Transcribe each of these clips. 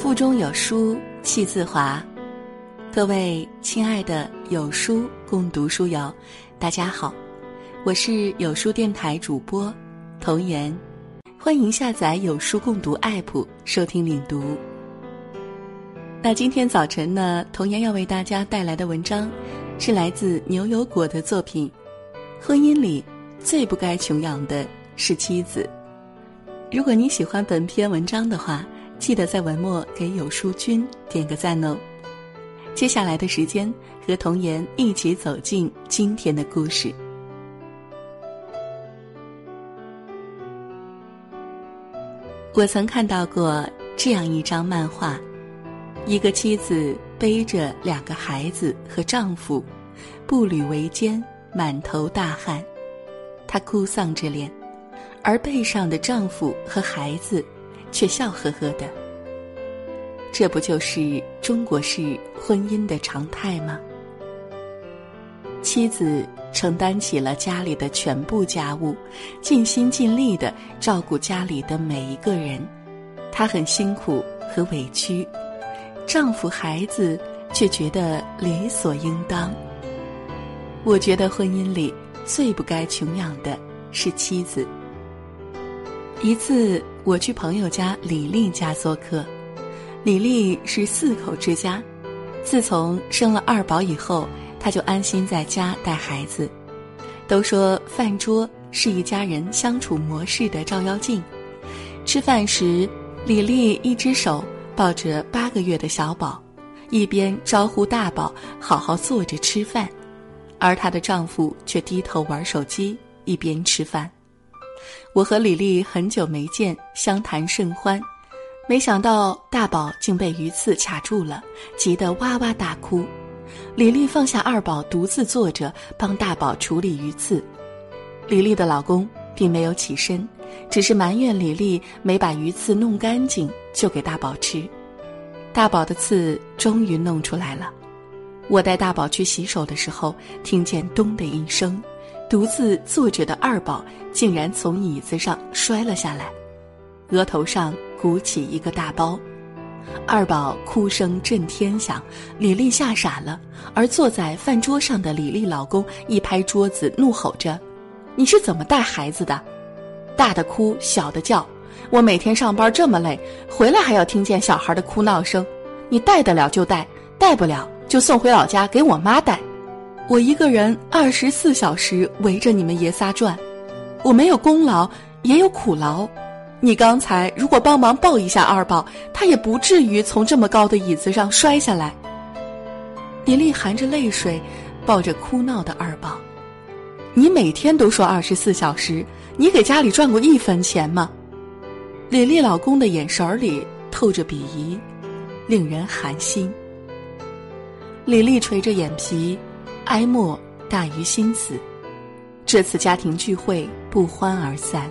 腹中有书气自华。各位亲爱的有书共读书友，大家好，我是有书电台主播童言，欢迎下载有书共读 APP 收听领读。那今天早晨呢，童言要为大家带来的文章，是来自牛油果的作品《婚姻里最不该穷养的是妻子》。如果你喜欢本篇文章的话，记得在文末给有书君点个赞哦。接下来的时间，和童言一起走进今天的故事。我曾看到过这样一张漫画：一个妻子背着两个孩子和丈夫，步履维艰，满头大汗，她哭丧着脸，而背上的丈夫和孩子。却笑呵呵的，这不就是中国式婚姻的常态吗？妻子承担起了家里的全部家务，尽心尽力的照顾家里的每一个人，她很辛苦和委屈，丈夫孩子却觉得理所应当。我觉得婚姻里最不该穷养的是妻子。一次，我去朋友家李丽家做客。李丽是四口之家，自从生了二宝以后，她就安心在家带孩子。都说饭桌是一家人相处模式的照妖镜。吃饭时，李丽一只手抱着八个月的小宝，一边招呼大宝好好坐着吃饭，而她的丈夫却低头玩手机，一边吃饭。我和李丽很久没见，相谈甚欢，没想到大宝竟被鱼刺卡住了，急得哇哇大哭。李丽放下二宝，独自坐着帮大宝处理鱼刺。李丽的老公并没有起身，只是埋怨李丽没把鱼刺弄干净就给大宝吃。大宝的刺终于弄出来了。我带大宝去洗手的时候，听见咚的一声。独自坐着的二宝竟然从椅子上摔了下来，额头上鼓起一个大包，二宝哭声震天响，李丽吓傻了。而坐在饭桌上的李丽老公一拍桌子，怒吼着：“你是怎么带孩子的？大的哭，小的叫，我每天上班这么累，回来还要听见小孩的哭闹声。你带得了就带，带不了就送回老家给我妈带。”我一个人二十四小时围着你们爷仨转，我没有功劳也有苦劳。你刚才如果帮忙抱一下二宝，他也不至于从这么高的椅子上摔下来。李丽含着泪水，抱着哭闹的二宝。你每天都说二十四小时，你给家里赚过一分钱吗？李丽老公的眼神里透着鄙夷，令人寒心。李丽垂着眼皮。哀莫大于心死。这次家庭聚会不欢而散。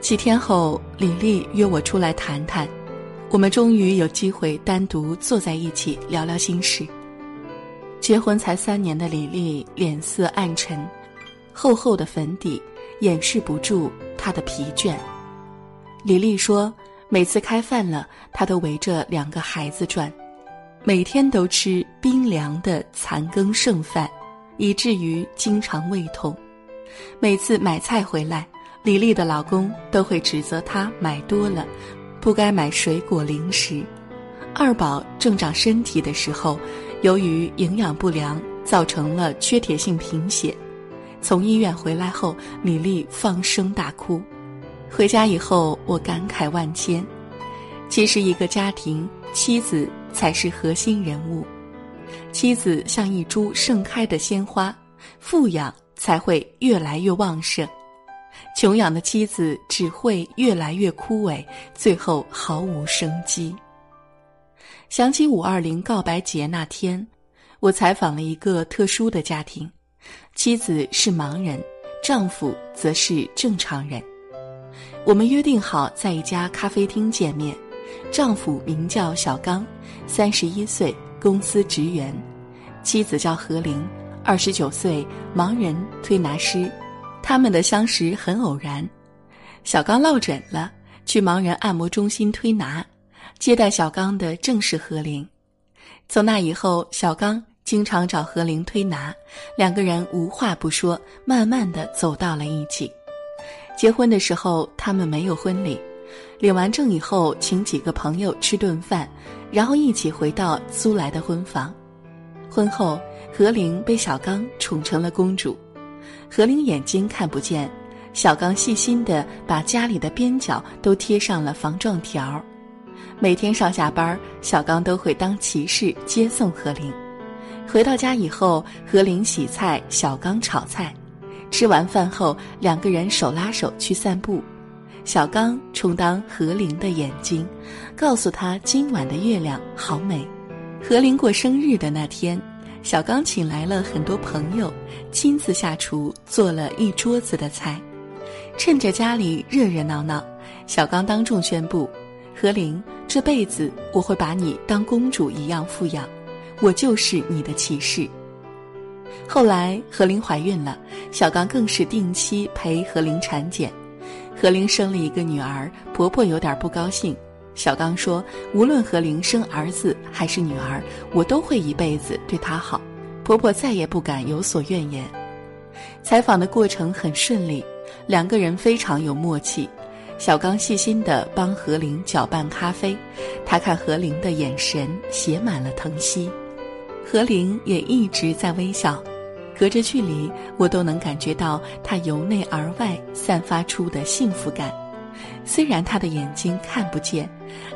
几天后，李丽约我出来谈谈。我们终于有机会单独坐在一起聊聊心事。结婚才三年的李丽脸色暗沉，厚厚的粉底掩饰不住她的疲倦。李丽说：“每次开饭了，她都围着两个孩子转，每天都吃冰凉的残羹剩饭。”以至于经常胃痛，每次买菜回来，李丽的老公都会指责她买多了，不该买水果零食。二宝正长身体的时候，由于营养不良，造成了缺铁性贫血。从医院回来后，李丽放声大哭。回家以后，我感慨万千。其实，一个家庭，妻子才是核心人物。妻子像一株盛开的鲜花，富养才会越来越旺盛；穷养的妻子只会越来越枯萎，最后毫无生机。想起五二零告白节那天，我采访了一个特殊的家庭，妻子是盲人，丈夫则是正常人。我们约定好在一家咖啡厅见面，丈夫名叫小刚，三十一岁。公司职员，妻子叫何玲，二十九岁，盲人推拿师。他们的相识很偶然。小刚落枕了，去盲人按摩中心推拿，接待小刚的正是何玲。从那以后，小刚经常找何玲推拿，两个人无话不说，慢慢的走到了一起。结婚的时候，他们没有婚礼，领完证以后，请几个朋友吃顿饭，然后一起回到租来的婚房。婚后，何玲被小刚宠成了公主。何玲眼睛看不见，小刚细心的把家里的边角都贴上了防撞条。每天上下班，小刚都会当骑士接送何玲。回到家以后，何玲洗菜，小刚炒菜。吃完饭后，两个人手拉手去散步。小刚充当何玲的眼睛，告诉她今晚的月亮好美。何玲过生日的那天，小刚请来了很多朋友，亲自下厨做了一桌子的菜。趁着家里热热闹闹，小刚当众宣布：“何玲，这辈子我会把你当公主一样富养，我就是你的骑士。”后来何玲怀孕了，小刚更是定期陪何玲产检。何玲生了一个女儿，婆婆有点不高兴。小刚说：“无论何玲生儿子还是女儿，我都会一辈子对她好。”婆婆再也不敢有所怨言。采访的过程很顺利，两个人非常有默契。小刚细心地帮何玲搅拌咖啡，他看何玲的眼神写满了疼惜。何玲也一直在微笑，隔着距离，我都能感觉到她由内而外散发出的幸福感。虽然她的眼睛看不见，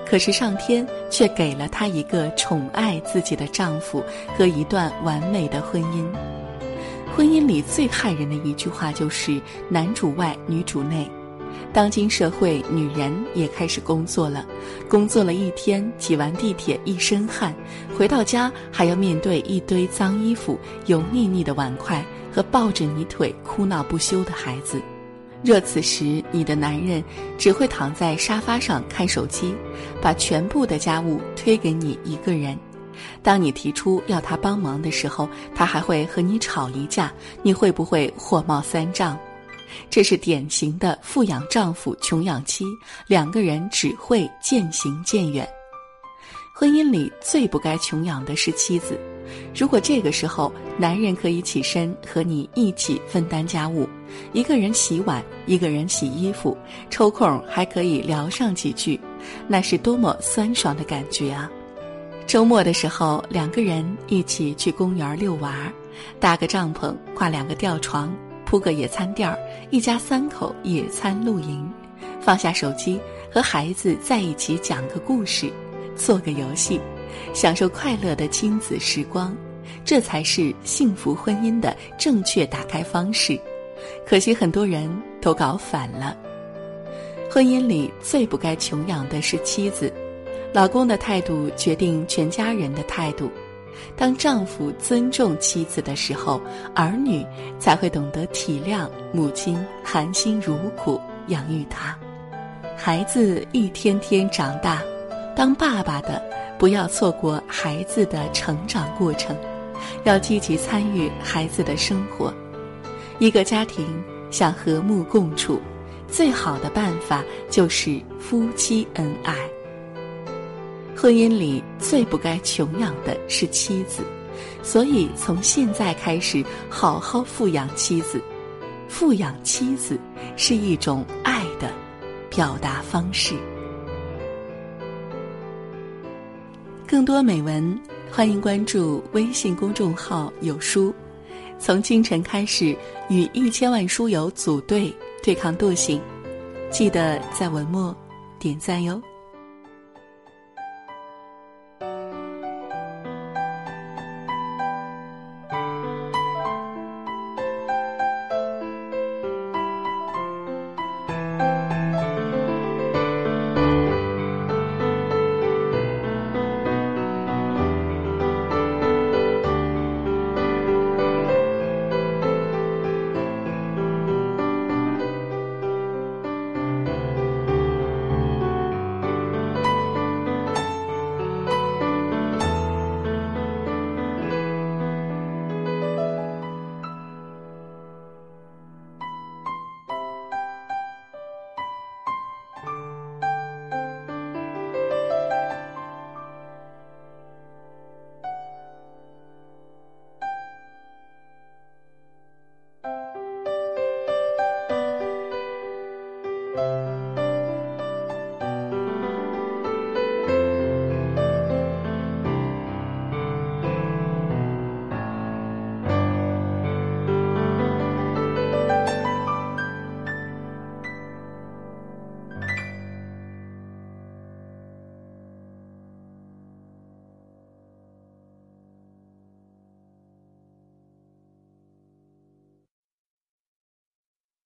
可是上天却给了她一个宠爱自己的丈夫和一段完美的婚姻。婚姻里最害人的一句话就是“男主外，女主内”。当今社会，女人也开始工作了，工作了一天，挤完地铁一身汗，回到家还要面对一堆脏衣服、油腻腻的碗筷和抱着你腿哭闹不休的孩子。若此时你的男人只会躺在沙发上看手机，把全部的家务推给你一个人，当你提出要他帮忙的时候，他还会和你吵一架，你会不会火冒三丈？这是典型的富养丈夫穷养妻，两个人只会渐行渐远。婚姻里最不该穷养的是妻子。如果这个时候男人可以起身和你一起分担家务，一个人洗碗，一个人洗衣服，抽空还可以聊上几句，那是多么酸爽的感觉啊！周末的时候，两个人一起去公园遛娃，搭个帐篷，挂两个吊床。铺个野餐垫儿，一家三口野餐露营，放下手机，和孩子在一起讲个故事，做个游戏，享受快乐的亲子时光，这才是幸福婚姻的正确打开方式。可惜很多人都搞反了。婚姻里最不该穷养的是妻子，老公的态度决定全家人的态度。当丈夫尊重妻子的时候，儿女才会懂得体谅母亲含辛茹苦养育他。孩子一天天长大，当爸爸的不要错过孩子的成长过程，要积极参与孩子的生活。一个家庭想和睦共处，最好的办法就是夫妻恩爱。婚姻里最不该穷养的是妻子，所以从现在开始好好富养妻子。富养妻子是一种爱的表达方式。更多美文，欢迎关注微信公众号“有书”。从清晨开始，与一千万书友组队对抗惰性，记得在文末点赞哟。